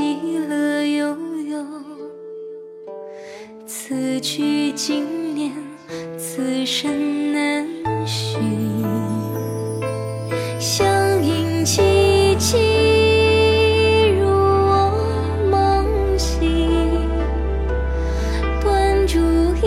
喜乐悠悠。此去经年，此生难寻。相映凄凄，入我梦醒。断烛一，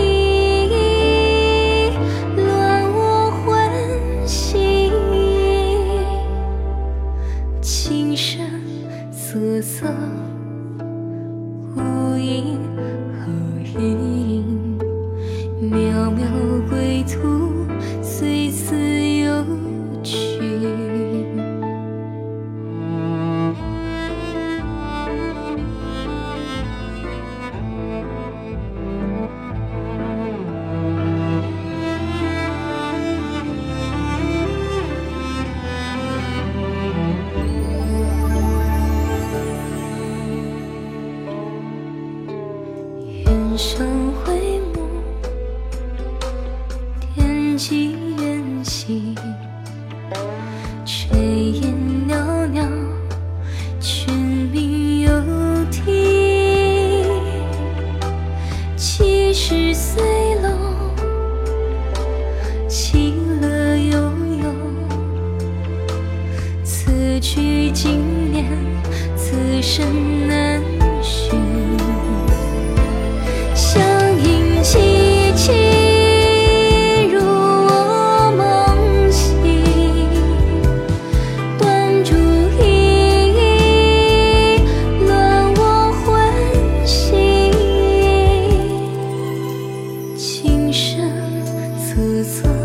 生回目，天际远兮，炊烟袅袅，君命有体。七十岁楼，其乐悠悠。此去经年，此生难寻。可曾？